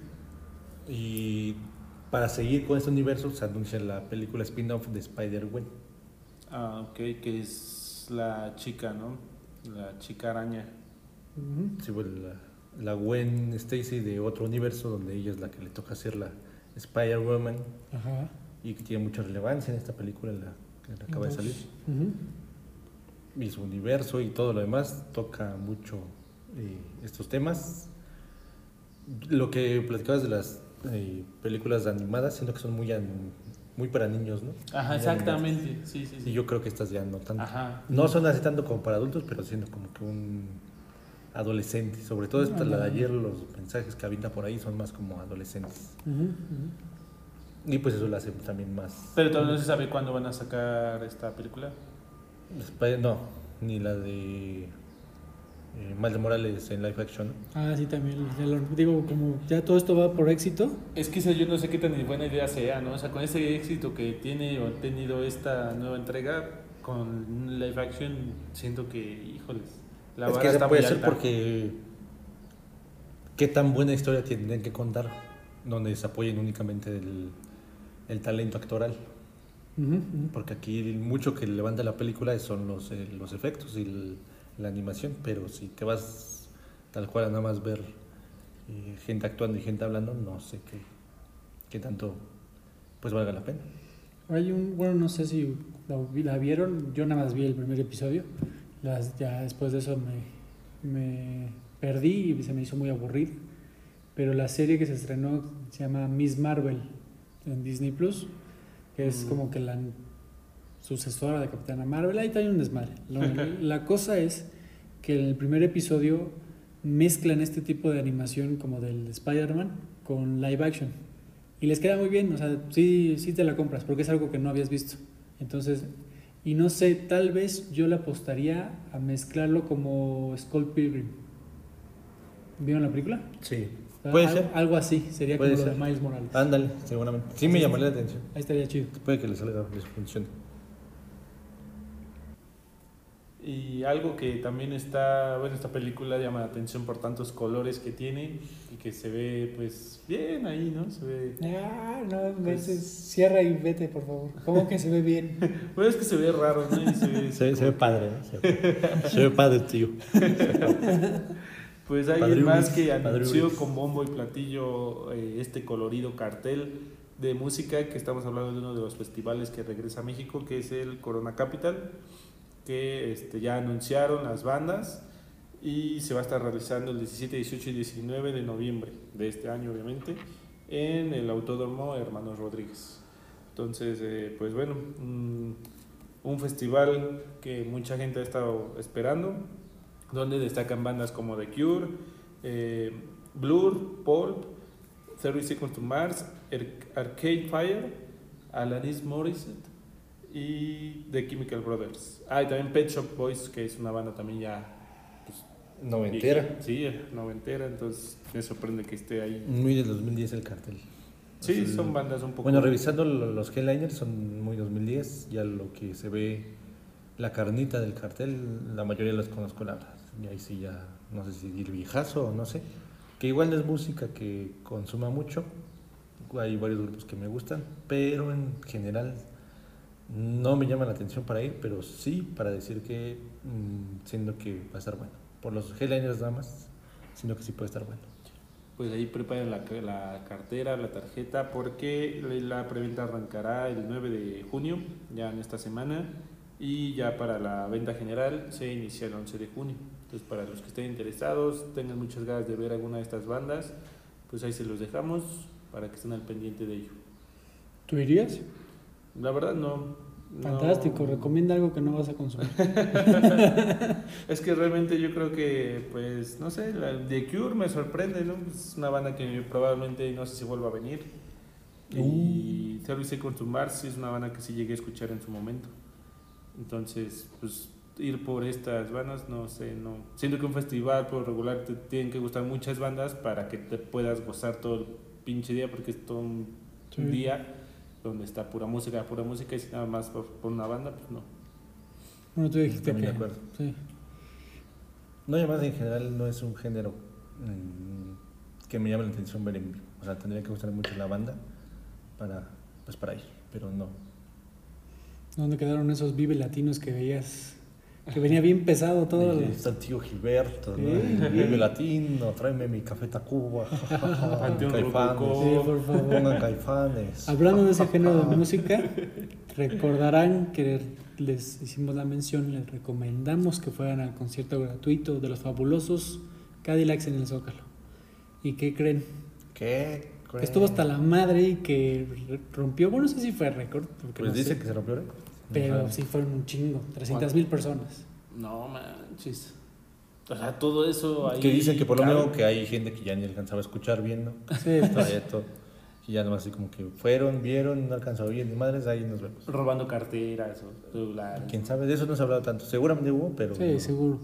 Y para seguir con este universo, se anuncia la película spin-off de Spider-Gwen. Ah, ok, que es la chica, ¿no? La chica araña. Sí, bueno, la, la Gwen Stacy de otro universo, donde ella es la que le toca ser la Spider-Woman Ajá. y que tiene mucha relevancia en esta película la que acaba de salir. Y su universo y todo lo demás toca mucho eh, estos temas. Lo que platicabas de las eh, películas animadas, siento que son muy, muy para niños, ¿no? Ajá, Muy exactamente. Sí, sí, sí. Y yo creo que estas ya no tanto. Ajá. No son así tanto como para adultos, pero siendo como que un adolescente. Sobre todo esta, la de ayer, los mensajes que avienta por ahí son más como adolescentes. Y pues eso lo hace también más... Pero todavía no se sabe cuándo van a sacar esta película. No, ni la de eh, Miles Morales en live action. Ah, sí, también. ya lo- digo, como ya todo esto va por éxito. Es que yo no sé qué tan buena idea sea, ¿no? O sea, con ese éxito que tiene o ha tenido esta nueva entrega con live action, siento que, híjoles, la es que se puede hacer alta. porque qué tan buena historia tienen que contar donde se apoyen únicamente el, el talento actoral. Ujú, ujú. Porque aquí mucho que levanta la película son los, eh, los efectos y el- la animación, pero si te vas tal cual a nada más ver eh, gente actuando y gente hablando, no sé qué, qué tanto pues valga la pena. Hay un, bueno, no sé si la, la vieron, yo nada más vi el primer episodio, las, ya después de eso me, me perdí y se me hizo muy aburrido, pero la serie que se estrenó se llama Miss Marvel en Disney Plus, que es Mm. como que la sucesora de Capitana Marvel, ahí también un desmadre. La, la cosa es que en el primer episodio mezclan este tipo de animación como del Spider-Man con live action. Y les queda muy bien, o sea, sí, sí te la compras, porque es algo que no habías visto. Entonces, y no sé, tal vez yo le apostaría a mezclarlo como Skull Pilgrim. ¿Vieron la película? Sí, O sea, puede ser. Algo así, sería Puede como lo de Miles Morales. Ándale, seguramente. Sí me llamaría la atención. Ahí estaría chido. Puede que les salga, les funcione. Y algo que también está, bueno, esta película llama la atención por tantos colores que tiene y que se ve pues bien ahí, ¿no? Se ve... Ah, no, Pues- veces, cierra y vete, por favor. ¿Cómo que se ve bien? Bueno, es que se ve raro, ¿no? Y se ve, Se, se ve padre, ¿no? Se ve, se ve padre, tío. Pues alguien más que anunció con bombo y platillo eh, este colorido cartel de música que estamos hablando de uno de los festivales que regresa a México, que es el Corona Capital, que este, ya anunciaron las bandas y se va a estar realizando el 17, 18 y 19 de noviembre de este año, obviamente, en el Autódromo Hermanos Rodríguez. Entonces, eh, pues bueno, un, un festival que mucha gente ha estado esperando, donde destacan bandas como The Cure, eh, Blur, Pulp, 30 Seconds to Mars, Ar- Arcade Fire, Alanis Morissette y The Chemical Brothers. Ah, y también Pet Shop Boys, que es una banda también ya Noventera. viejita. Sí, noventera, entonces me sorprende que esté ahí. Muy del 2010 el cartel. Sí, Así- son bandas un poco... Bueno, revisando lo- los headliners son muy 2010, ya lo que se ve, la carnita del cartel, la mayoría los conozco la verdad. Y ahí sí ya, no sé si el viejazo o no sé, que igual no es música que consuma mucho, hay varios grupos que me gustan, pero en general no me llama la atención para ir, pero sí para decir que mm, siento que va a estar bueno. Por los headliners nada más, siento que sí puede estar bueno. Pues ahí preparen la, la cartera, la tarjeta, porque la preventa arrancará el 9 de junio, ya en esta semana, y ya para la venta general se inicia el 11 de junio. Entonces, para los que estén interesados, tengan muchas ganas de ver alguna de estas bandas, pues ahí se los dejamos para que estén al pendiente de ello. ¿Tú irías? La verdad, no. no- Fantástico, recomienda algo que no vas a consumir. Es que realmente yo creo que, pues, no sé, la The Cure me sorprende, ¿no? Es una banda que probablemente no sé si vuelva a venir. Y Service to Mars sí es una banda que sí llegué a escuchar en su momento. Entonces, pues, ir por estas bandas, no sé, no. Siento que un festival por regular te tienen que gustar muchas bandas para que te puedas gozar todo el pinche día, porque es todo un, Sí. un día donde está pura música, pura música, y si nada más por, por una banda, pues no. Bueno, tú dijiste También que... de acuerdo. Sí. No, y además en general no es un género mm, que me llame la atención ver en vivo. O sea, tendría que gustar mucho la banda para, pues para ir, pero no. ¿Dónde quedaron esos vive latinos que veías? Que venía bien pesado todo. Y el- está el tío Gilberto, ¿no? Sí. Vive latino, tráeme mi café Tacuba. Caifanes. Sí, por favor. Pongan caifanes. Hablando de ese género de música, recordarán que les hicimos la mención, les recomendamos que fueran al concierto gratuito de los fabulosos Cadillacs en el Zócalo. ¿Y qué creen? ¿Qué? Que estuvo hasta la madre y que rompió, bueno, no sé si fue récord, porque Pues no dice sé, que se rompió récord. Pero Ajá. sí fueron un chingo, 300 mil personas. No manches. O sea, todo eso ahí. Que dicen que por lo cabe. menos que hay gente que ya ni alcanzaba a escuchar bien, ¿no? Sí, todo. Y ya nomás así como que fueron, vieron, no alcanzó a oír ni madres, ahí nos vemos. Robando carteras o celulares. Quién sabe, de eso no se ha hablado tanto. Seguramente hubo, pero. sí, no. seguro.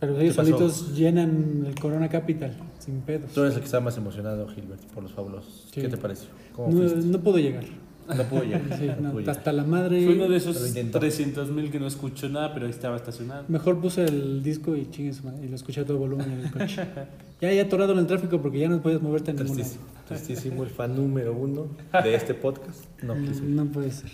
Pero ellos pasó? solitos llenan el Corona Capital, sin pedos. Tú eres el que está más emocionado, Gilbert, por los fabulosos. Sí. ¿Qué te pareció? ¿Cómo No, fuiste? no puedo llegar. No pudo llegar. Sí, no no, pudo llegar. hasta la madre. Fue uno de esos intentó. 300 mil que no escuchó nada, pero ahí estaba estacionado. Mejor puse el disco y chingue su madre, y lo escuché a todo volumen en el coche. ya, ya atorado en el tráfico porque ya no puedes moverte en ningún lado. Tristísimo, el fan número uno de este podcast. No, No, puede ser.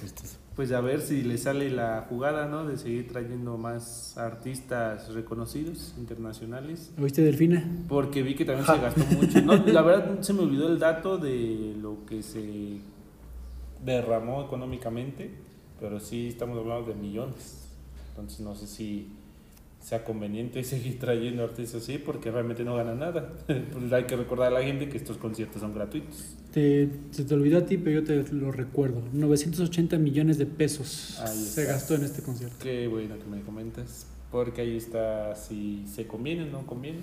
Tristísimo. Pues a ver si le sale la jugada, ¿no? De seguir trayendo más artistas reconocidos, internacionales. ¿Oíste, Delfina? Porque vi que también se gastó mucho. No, la verdad se me olvidó el dato de lo que se derramó económicamente, pero sí estamos hablando de millones. Entonces no sé si sea conveniente seguir trayendo artistas así porque realmente no ganan nada. Pues hay que recordar a la gente que estos conciertos son gratuitos. Te, se te olvidó a ti, pero yo te lo recuerdo. 980 millones de pesos se gastó en este concierto. Qué bueno que me comentas, porque ahí está si se conviene o no conviene.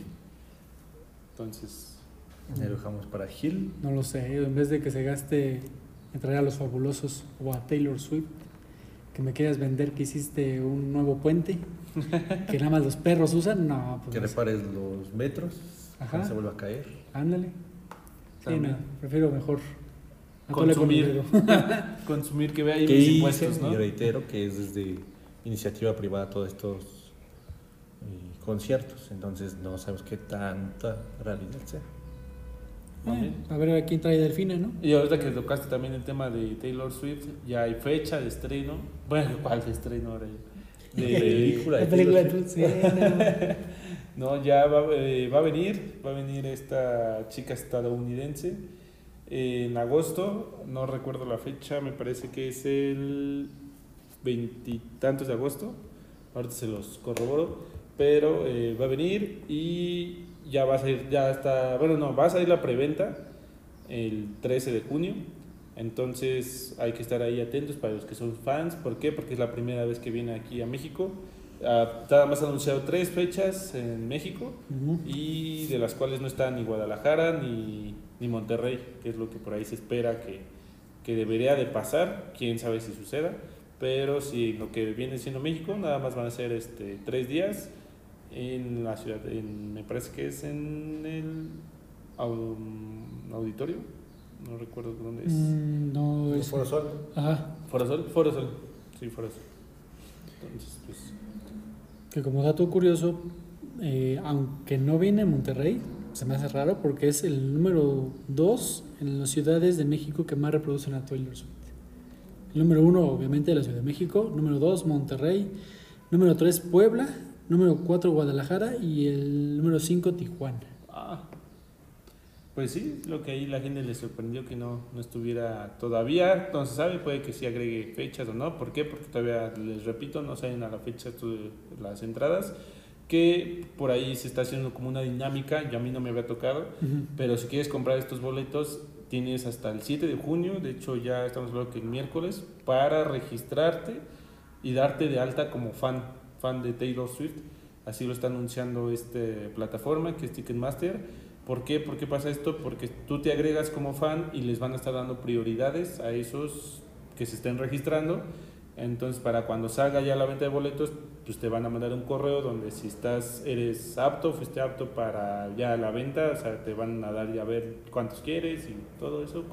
Entonces, lo dejamos para Gil. No lo sé, en vez de que se gaste en traer a los fabulosos o a Taylor Swift, que me quieras vender que hiciste un nuevo puente, que nada más los perros usan, no, pues Que no sé. repares los metros. Ajá. Cuando se vuelva a caer. ándale. Sí, no, prefiero mejor consumir, consumir que vea ahí Que mis impuestos, ¿no? y reitero que es desde iniciativa privada todos estos eh, conciertos. Entonces no sabemos qué tanta realidad sea. Eh, a ver a quién trae Delfina, ¿no? Y ahorita que tocaste también el tema de Taylor Swift, ya hay fecha de estreno. Bueno, ¿cuál de estreno ahora? De, Película. La película de no. Ya va, eh, va a venir, va a venir esta chica estadounidense en agosto, no recuerdo la fecha, me parece que es el veintitantos de agosto, ahorita se los corroboro, pero eh, va a venir y ya va a salir, ya está, bueno, no, va a salir la preventa el 13 de junio. Entonces hay que estar ahí atentos para los que son fans. ¿Por qué? Porque es la primera vez que viene aquí a México. Ah, nada más anunciado tres fechas en México y de las cuales no está ni Guadalajara ni, ni Monterrey, que es lo que por ahí se espera que, que debería de pasar, quién sabe si suceda, pero si lo que viene siendo México, nada más van a ser este, tres días en la ciudad, en- me parece que es en el au- auditorio, no recuerdo dónde es. Mm, no, es. Foro Sol. Ajá. Foro Sol, Foro Sol, sí, Foro Sol. Entonces, pues, Que como dato curioso, eh, aunque no viene a Monterrey, se me hace raro porque es el número 2 en las ciudades de México que más reproducen a Taylor Swift. El número 1, obviamente, la Ciudad de México. Número 2, Monterrey. Número 3, Puebla. Número 4, Guadalajara. Y el número 5, Tijuana. Ah, pues sí, lo que ahí la gente le sorprendió que no, no estuviera todavía, no se sabe, puede que sí agregue fechas o no, ¿por qué? Porque todavía, les repito, no salen a la fecha las entradas, que por ahí se está haciendo como una dinámica, yo a mí no me había tocado, Ujú. pero si quieres comprar estos boletos, tienes hasta el 7 de junio, de hecho ya estamos hablando que el miércoles, para registrarte y darte de alta como fan, fan de Taylor Swift. Así lo está anunciando esta plataforma que es Ticketmaster. ¿Por qué? ¿Por qué pasa esto? Porque tú te agregas como fan y les van a estar dando prioridades a esos que se estén registrando. Entonces, para cuando salga ya la venta de boletos, pues te van a mandar un correo donde si estás, eres apto, fuiste apto para ya la venta, o sea, te van a dar ya a ver cuántos quieres y todo eso,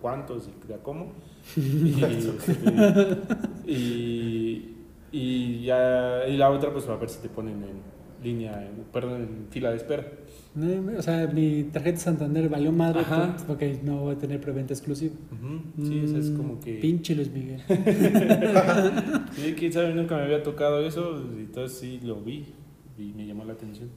cuántos y de cómo. Y, y, y ya, y la otra, pues a ver si te ponen en línea, en- perdón, en fila de espera. No, O sea, mi tarjeta Santander valió madre Ajá. pues, porque no voy a tener preventa exclusiva. Sí, eso es como Mm, que... Pinche Luis Miguel. Sí, quién sabe, nunca me había tocado eso, y entonces sí lo vi y me llamó la atención.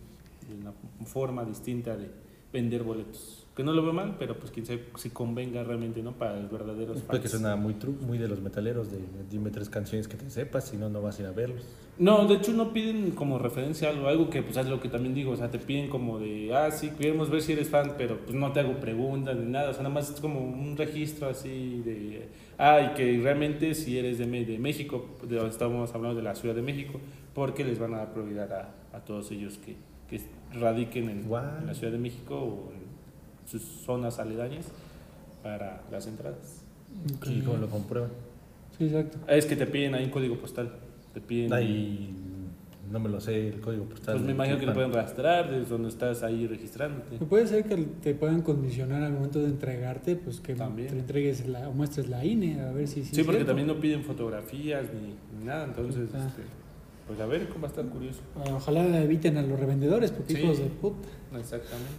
De una forma distinta de vender boletos. Que no lo veo mal, pero pues quién sabe si convenga realmente, ¿no? Para los verdaderos Puede que fans. suena muy, tru- muy de los metaleros, de dime tres canciones que te sepas, si no, no vas a ir a verlos. No, de hecho no piden como referencia algo, algo que pues es lo que también digo, o sea, te piden como de, ah, sí, queremos ver si eres fan, pero pues no te hago preguntas ni nada, o sea, nada más es como un registro así de, ah, y que realmente si eres de, de México, de donde estábamos hablando de la Ciudad de México, porque les van a dar prioridad a, a todos ellos que, que radiquen en, en la Ciudad de México o en sus zonas aledañas para las entradas. Ok. ¿Y cómo lo comprueban? Sí, exacto. Es que te piden ahí un código postal, te piden... Ahí no me lo sé, el código postal. Pues me imagino que lo pueden rastrear desde donde estás ahí registrándote. Y Puede ser que te puedan condicionar al momento de entregarte, pues que También. te entregues la, o muestres la INE, a ver si Sí, es porque cierto. también no piden fotografías ni, ni nada, entonces, Ah. este, pues a ver cómo va a estar curioso. Ah, Ojalá eviten a los revendedores, porque Sí. hijos de puta. Exactamente.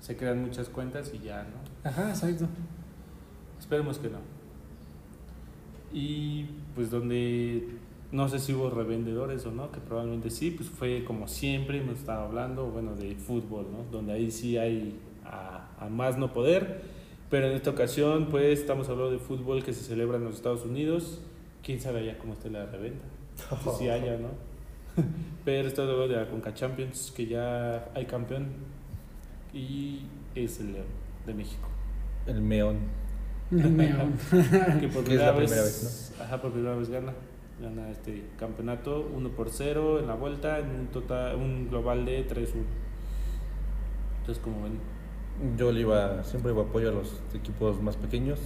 Se crean muchas cuentas y ya, ¿no? Ajá, exacto. Esperemos que no. Y pues donde no sé si hubo revendedores o no, que probablemente sí, pues fue como siempre, hemos estado hablando, bueno, de fútbol, ¿no? Donde ahí sí hay a, a más no poder, pero en esta ocasión pues estamos hablando de fútbol que se celebra en los Estados Unidos, quién sabe allá cómo está la reventa, si haya, ¿no? pero estamos hablando de la Conca Champions, que ya hay campeón y es el León de México. El meón. Meón. que por primera, vez, primera vez, ajá, por primera vez gana gana este campeonato 1 por 0 en la vuelta en un total un global de 3-1 entonces como ven. Yo le iba, siempre iba apoyo a los equipos más pequeños,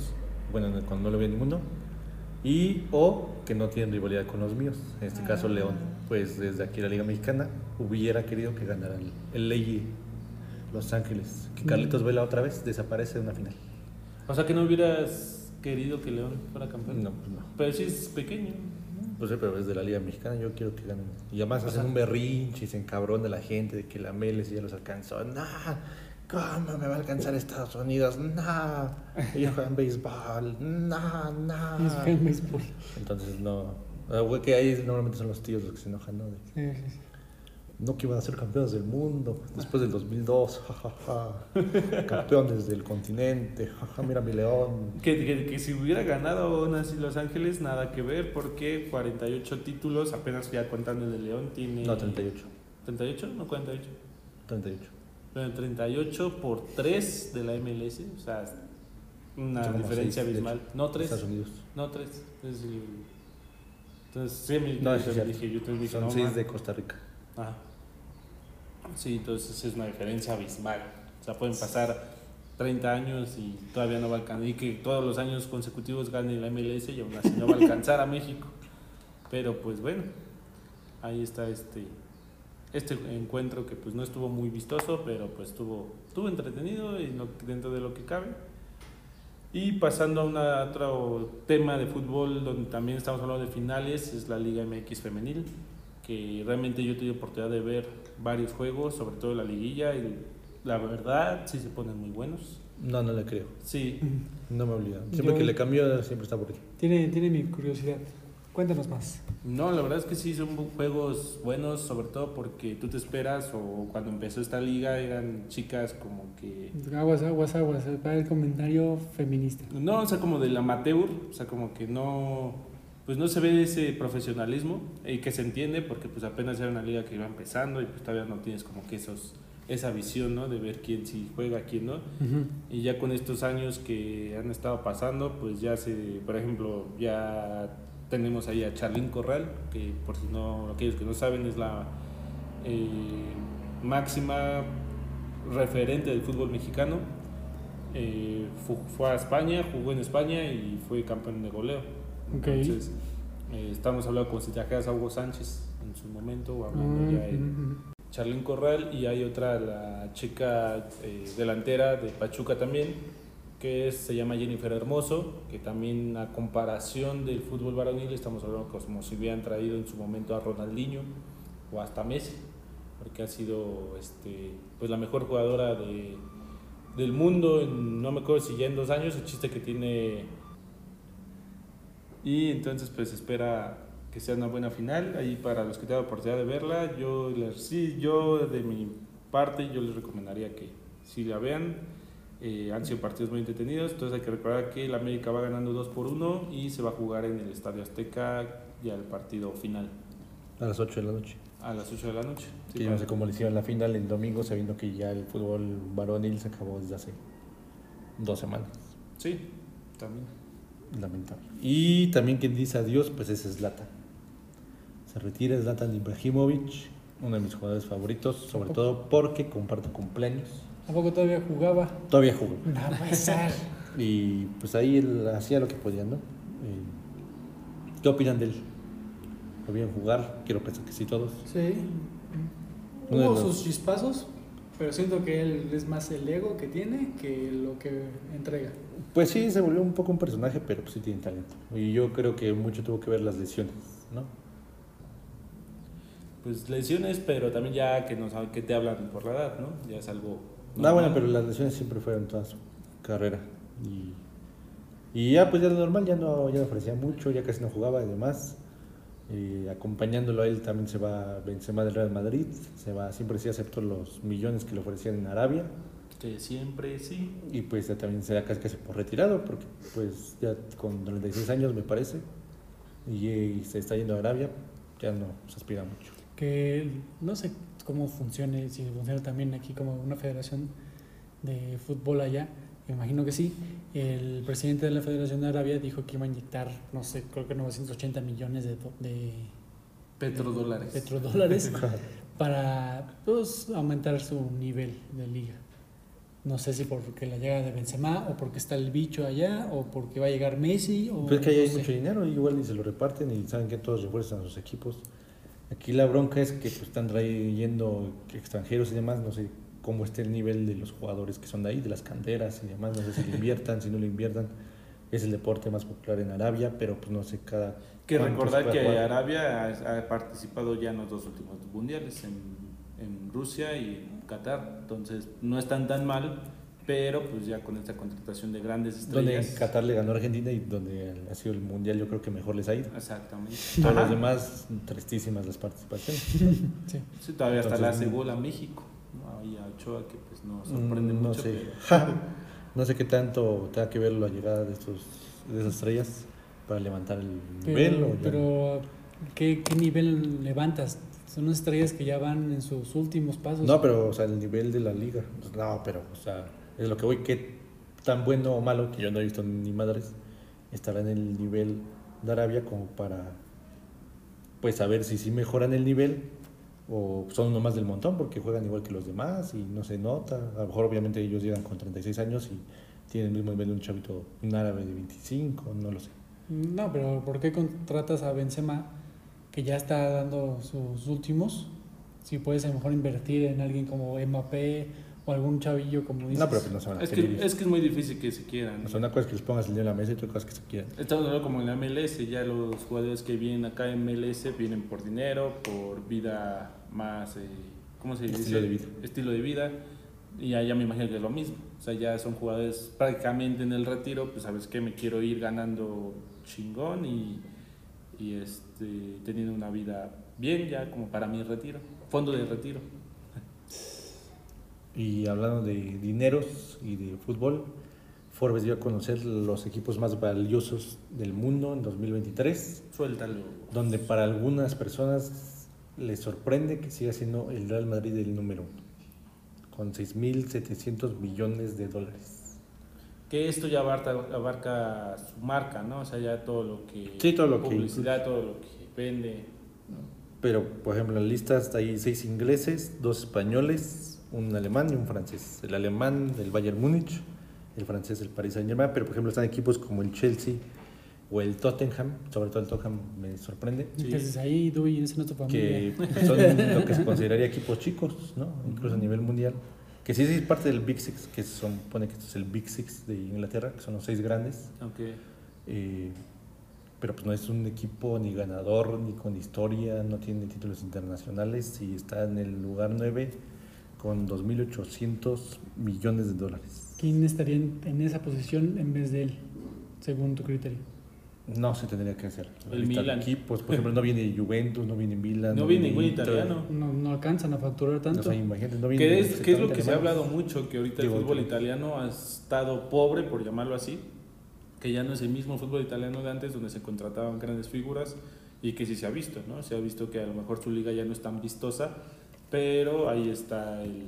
bueno, cuando no le veía ninguno, y o que no tienen rivalidad con los míos, en este caso León, pues desde aquí la Liga Mexicana hubiera querido que ganara el, el Ley Los Ángeles, que Carlitos Vela otra vez desaparece de una final. o sea que no hubieras querido que León fuera campeón No, pues no. pero sí es pequeño Pues sí, pero desde la Liga Mexicana yo quiero que ganen. Y además hacen un berrinche y se encabrona la gente de que la Meles ya los alcanzó. No, ¿cómo me va a alcanzar Estados Unidos? No, ellos juegan béisbol. No, no. Es. Entonces no. que ahí normalmente son los tíos los que se enojan, ¿no? De, Sí, sí, sí. No que iban a ser campeones del mundo después del 2002. Ja, ja, ja. Campeones del continente. Ja, ja, mira mi león. que, que, que si hubiera ganado aún así Los Ángeles nada que ver porque 48 títulos apenas ya contando el de León tiene No, 38. ¿38? No, 48. 38. Pero 38 por 3 de la MLS, o sea, una como diferencia seis, de abismal. No 3, Estados Unidos. no 3. Entonces, sí, No, yo yo te dije, Son no, 6 man. de Costa Rica. Ajá. Sí, entonces es una diferencia abismal. O sea, pueden pasar 30 años y todavía no va a alcanzar. Y que todos los años consecutivos gane la MLS y aún así no va a alcanzar a México. Pero pues bueno, ahí está este, este encuentro que pues no estuvo muy vistoso, pero pues estuvo, estuvo entretenido y dentro de lo que cabe. Y pasando a una- otro tema de fútbol donde también estamos hablando de finales, es la Liga MX femenil, que realmente yo tuve oportunidad de ver varios juegos, sobre todo la liguilla, y la verdad sí se ponen muy buenos. No, no le creo. Sí, No me olvido. Siempre Yo- que le cambio, siempre está por ahí. Tiene, tiene mi curiosidad. Cuéntanos más. no, la verdad es que sí son juegos buenos, sobre todo porque tú te esperas, o cuando empezó esta liga eran chicas como que Aguas, aguas, aguas. Va el comentario feminista. No, o sea, como del amateur, o sea, como que no, pues no se ve ese profesionalismo y que se entiende porque pues apenas era una liga que iba empezando y pues todavía no tienes como que esos, esa visión, ¿no? De ver quién sí juega, quién no. Y ya con estos años que han estado pasando, pues ya se, por ejemplo, ya tenemos ahí a Charlín Corral, que por si no, aquellos que no saben, es la eh, máxima referente del fútbol mexicano. Eh, fu- fue a España, jugó en España y fue campeón de goleo. Entonces, eh, estamos hablando trajeras a Hugo Sánchez en su momento, o hablando ya en, Mm, mm, Charlín Corral y hay otra, la chica eh, delantera de Pachuca también, que es- se llama Jennifer Hermoso, que también a comparación del fútbol varonil estamos hablando como si hubieran traído en su momento a Ronaldinho o hasta Messi, porque ha sido este, pues la mejor jugadora de, del mundo, en- no me acuerdo si ya en dos años, el chiste que tiene... Y entonces pues espera que sea una buena final. Ahí para los que tengan oportunidad de verla, yo les, sí, yo de mi parte yo les recomendaría que si la vean. Eh, han sido partidos muy entretenidos, entonces hay que recordar que el América va ganando 2 por 1 y se va a jugar en el Estadio Azteca ya el partido final A las 8 de la noche. a las 8 de la noche. Sí, Que yo no sé cómo le hicieron la final el domingo, sabiendo que ya el fútbol varonil se acabó desde hace dos semanas. Sí, también. Lamentable. Y también quien dice adiós, pues es Zlatan. Se retira Zlatan Ibrahimovic, uno de mis jugadores favoritos, sobre todo porque comparte cumpleaños. ¿A poco todavía jugaba? Todavía jugó. No puede ser. Y pues ahí él hacía lo que podía, ¿no? Eh, ¿Qué opinan de él? ¿Lo vieron jugar? Quiero pensar que sí todos. Sí. Uno Hubo sus chispazos, pero siento que él es más el ego que tiene que lo que entrega. Pues sí, se volvió un poco un personaje, pero pues sí tiene talento. Y yo creo que mucho tuvo que ver las lesiones, ¿no? Pues lesiones, pero también ya que, nos, que te hablan por la edad, ¿no? Ya es algo... No, normal. bueno, pero las lesiones siempre fueron toda su carrera. Y, y ya, pues ya lo normal, ya no, ya no ofrecía mucho, ya casi no jugaba y demás. Y acompañándolo a él también se va Benzema del Real Madrid, se va, siempre sí aceptó los millones que le ofrecían en Arabia. Que siempre sí. Y pues ya también se da casi casi por retirado, porque pues ya con 36 años me parece, y, y se está yendo a Arabia, ya no se aspira mucho. Que no sé cómo funcione, si funciona también aquí como una federación de fútbol allá. Me imagino que sí. El presidente de la Federación de Arabia dijo que iba a inyectar, no sé, creo que 980 millones de, de Petrodólares. petrodólares para pues, aumentar su nivel de liga. No sé si porque la llegada de Benzema o porque está el bicho allá o porque va a llegar Messi o Pues es que ahí no hay sé. mucho dinero, igual y se lo reparten y saben que todos refuerzan a sus equipos. Aquí la bronca es que pues, están trayendo extranjeros y demás, no sé cómo esté el nivel de los jugadores que son de ahí, de las canteras y demás, no sé si le inviertan, si no le inviertan. Es el deporte más popular en Arabia, pero pues no sé cada... Que recordar que jugar. Arabia ha, ha participado ya en los dos últimos mundiales, en, en Rusia y en Qatar. Entonces no están tan mal, pero pues ya con esta contratación de grandes Donde estrellas. Qatar le ganó a Argentina y donde ha sido el mundial yo creo que mejor les ha ido. Exactamente. Todos los Ajá. demás, tristísimas las participaciones. Sí. Sí, todavía hasta Entonces, le hace gol a México. ¿no? Ahí a Ochoa que pues no sorprende Mm, no mucho. sé. pero- no sé qué tanto tenga que ver la llegada de, estos, de esas estrellas para levantar el nivel. o Pero, ya- pero ¿qué, qué nivel levantas? Son unas estrellas que ya van en sus últimos pasos. No, pero, o sea, el nivel de la liga. No, pero, o sea, es lo que voy, que tan bueno o malo, que yo no he visto ni madres, estará en el nivel de Arabia como para, pues, saber si sí mejoran el nivel o son uno más del montón porque juegan igual que los demás y no se nota. A lo mejor, obviamente, ellos llegan con 36 años y tienen el mismo nivel de un chavito, un árabe de 25, no lo sé. No, pero ¿por qué contratas a Benzema que ya está dando sus últimos? Si puedes a lo mejor invertir en alguien como Mbappé o algún chavillo como dices. No, pero pues no se van a Es que, es que es muy difícil que se quieran. O sea, una cosa es que les pongas el dinero en la mesa y otra cosa es que se quieran. Estamos hablando como en la MLS, ya los jugadores que vienen acá en MLS vienen por dinero, por vida más, eh, ¿cómo se dice? Estilo de vida. Estilo de vida. Y allá me imagino que es lo mismo. O sea, ya son jugadores prácticamente en el retiro, pues sabes que me quiero ir ganando chingón y, y este, teniendo una vida bien ya como para mi retiro, fondo de retiro. Y hablando de dineros y de fútbol, Forbes dio a conocer los equipos más valiosos del mundo en 2023, Suéltalo. donde para algunas personas les sorprende que siga siendo el Real Madrid el número uno, con 6.700 millones de dólares. Que esto ya abarca, abarca su marca, ¿no? O sea, ya todo lo que... Sí, todo lo que Publicidad, todo lo que vende. Pero, por ejemplo, en la lista está ahí seis ingleses, dos españoles, un alemán y un francés. El alemán del Bayern Múnich, el francés del Paris Saint-Germain, pero por ejemplo están equipos como el Chelsea o el Tottenham, sobre todo el Tottenham me sorprende, que dices ahí, Dui, esa no es tu familia. que son lo que se consideraría equipos chicos, ¿no? Incluso a nivel mundial. Que sí es parte del Big Six, que se supone que esto es el Big Six de Inglaterra, que son los seis grandes. Eh, pero pues no es un equipo ni ganador, ni con historia, no tiene títulos internacionales y está en el lugar 9 con 2.800 millones de dólares. ¿Quién estaría en, en esa posición en vez de él, según tu criterio? No se tendría que hacer. El Milan. equipos, por ejemplo, no viene Juventus, no viene Milan. no vi ningún Inter. italiano. No, no alcanzan a facturar O tanto. sea, imagínate, no viene Que es, que es lo que se ha hablado mucho, que ahorita Digo, el fútbol italiano ha estado pobre, por llamarlo así, que ya no es el mismo fútbol italiano de antes, donde se contrataban grandes figuras y que sí se ha visto, ¿no? Se ha visto que a lo mejor su liga ya no es tan vistosa, pero ahí está el,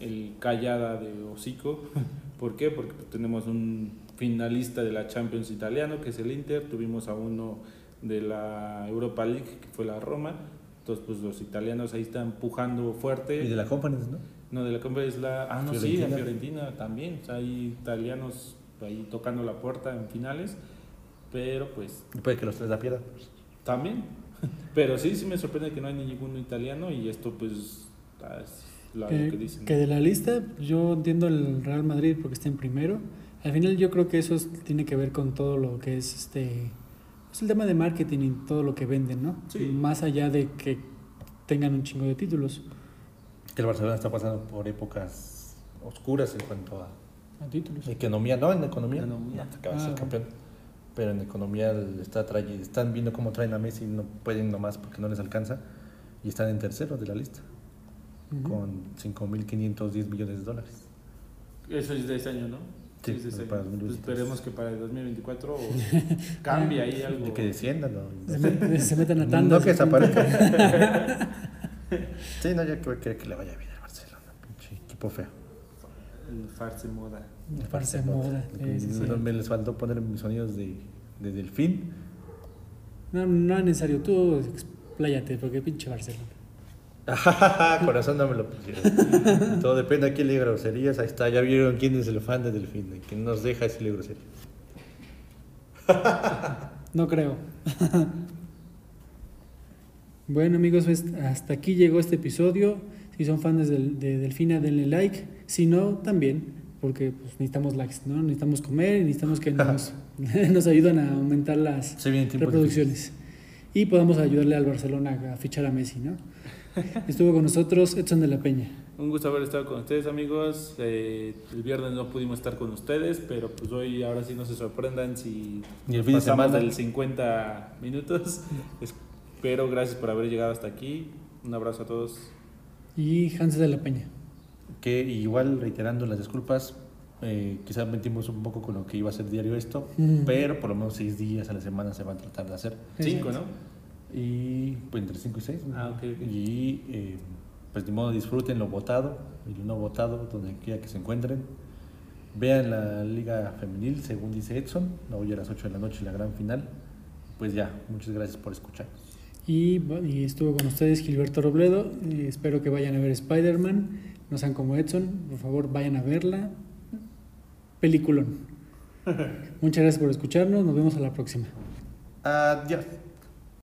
el callada de hocico. ¿Por qué? Porque tenemos un finalista de la Champions italiano, que es el Inter, tuvimos a uno de la Europa League, que fue la Roma, entonces pues los italianos ahí están empujando fuerte. Y de la Conference, ¿no? No, de la compra es la. Ah, no, sí, la Fiorentina. Fiorentina también. O sea, hay italianos ahí tocando la puerta en finales. Pero pues Y puede que los tres la pierdan. también. Pero sí, sí me sorprende que no hay ningún italiano y esto pues ah, es lo que, que dicen. que de la lista, yo entiendo el Real Madrid porque está en primero. Al final yo creo que eso es- tiene que ver con todo lo que es este pues el tema de marketing y todo lo que venden, ¿no? Sí. Más allá de que tengan un chingo de títulos. Que el Barcelona está pasando por épocas oscuras en cuanto a A títulos. economía, no en economía, Economía. no, acaba de Ah, ser bueno. campeón. Pero en economía está trae- están viendo cómo traen a Messi, no pueden nomás porque no les alcanza. Y están en tercero de la lista, Ujú. con 5.510 millones de dólares. Eso es de este año, ¿no? Sí, de este para. 2023. Esperemos que para el 2024 cambie ahí algo. De que desciendan, ¿no? Se, met- se meten a tandas. No que desaparezcan. sí, no, yo creo que, que le vaya bien al Barcelona, pinche equipo feo. El farse moda. Moda. Sí, sí, sí. no Me les faltó poner mis sonidos de, de delfín. No, no es necesario. Tú expláyate porque pinche Barcelona. Corazón no me lo pusieron. Todo depende a quién le groserías. Ahí está, ya vieron quién es el fan de Delfín. ¿Quién nos deja decirle groserías? No creo. bueno amigos, pues, hasta aquí llegó este episodio. Si son fans del- de Delfina, denle like. Si no, también, porque pues, necesitamos likes, ¿no? Necesitamos comer y necesitamos que nos, nos ayuden a aumentar las reproducciones. Y podamos ayudarle al Barcelona a fichar a Messi, ¿no? Estuvo con nosotros Edson de la Peña. Un gusto haber estado con ustedes, amigos. Eh, el viernes no pudimos estar con ustedes, pero pues hoy ahora sí no se sorprendan si Y el fin de pasamos semana. del 50 minutos. Espero, gracias por haber llegado hasta aquí. Un abrazo a todos. Y Hans de la Peña. Que igual, reiterando las disculpas, eh, quizás mentimos un poco con lo que iba a ser diario esto, Mm. pero por lo menos seis días a la semana se van a tratar de hacer. Cinco, ¿no? Y pues entre 5 y 6. Ah, ok, ok. Y eh, pues de modo disfruten lo votado y lo no votado, donde quiera que se encuentren. Vean la Liga Femenil, según dice Edson. Hoy a las 8 de la noche la gran final. Pues ya, muchas gracias por escucharnos. Y, y estuvo con ustedes Gilberto Robledo. Espero que vayan a ver Spider-Man. No sean como Edson. Por favor, vayan a verla. Peliculón. Muchas gracias por escucharnos. Nos vemos a la próxima. Adiós.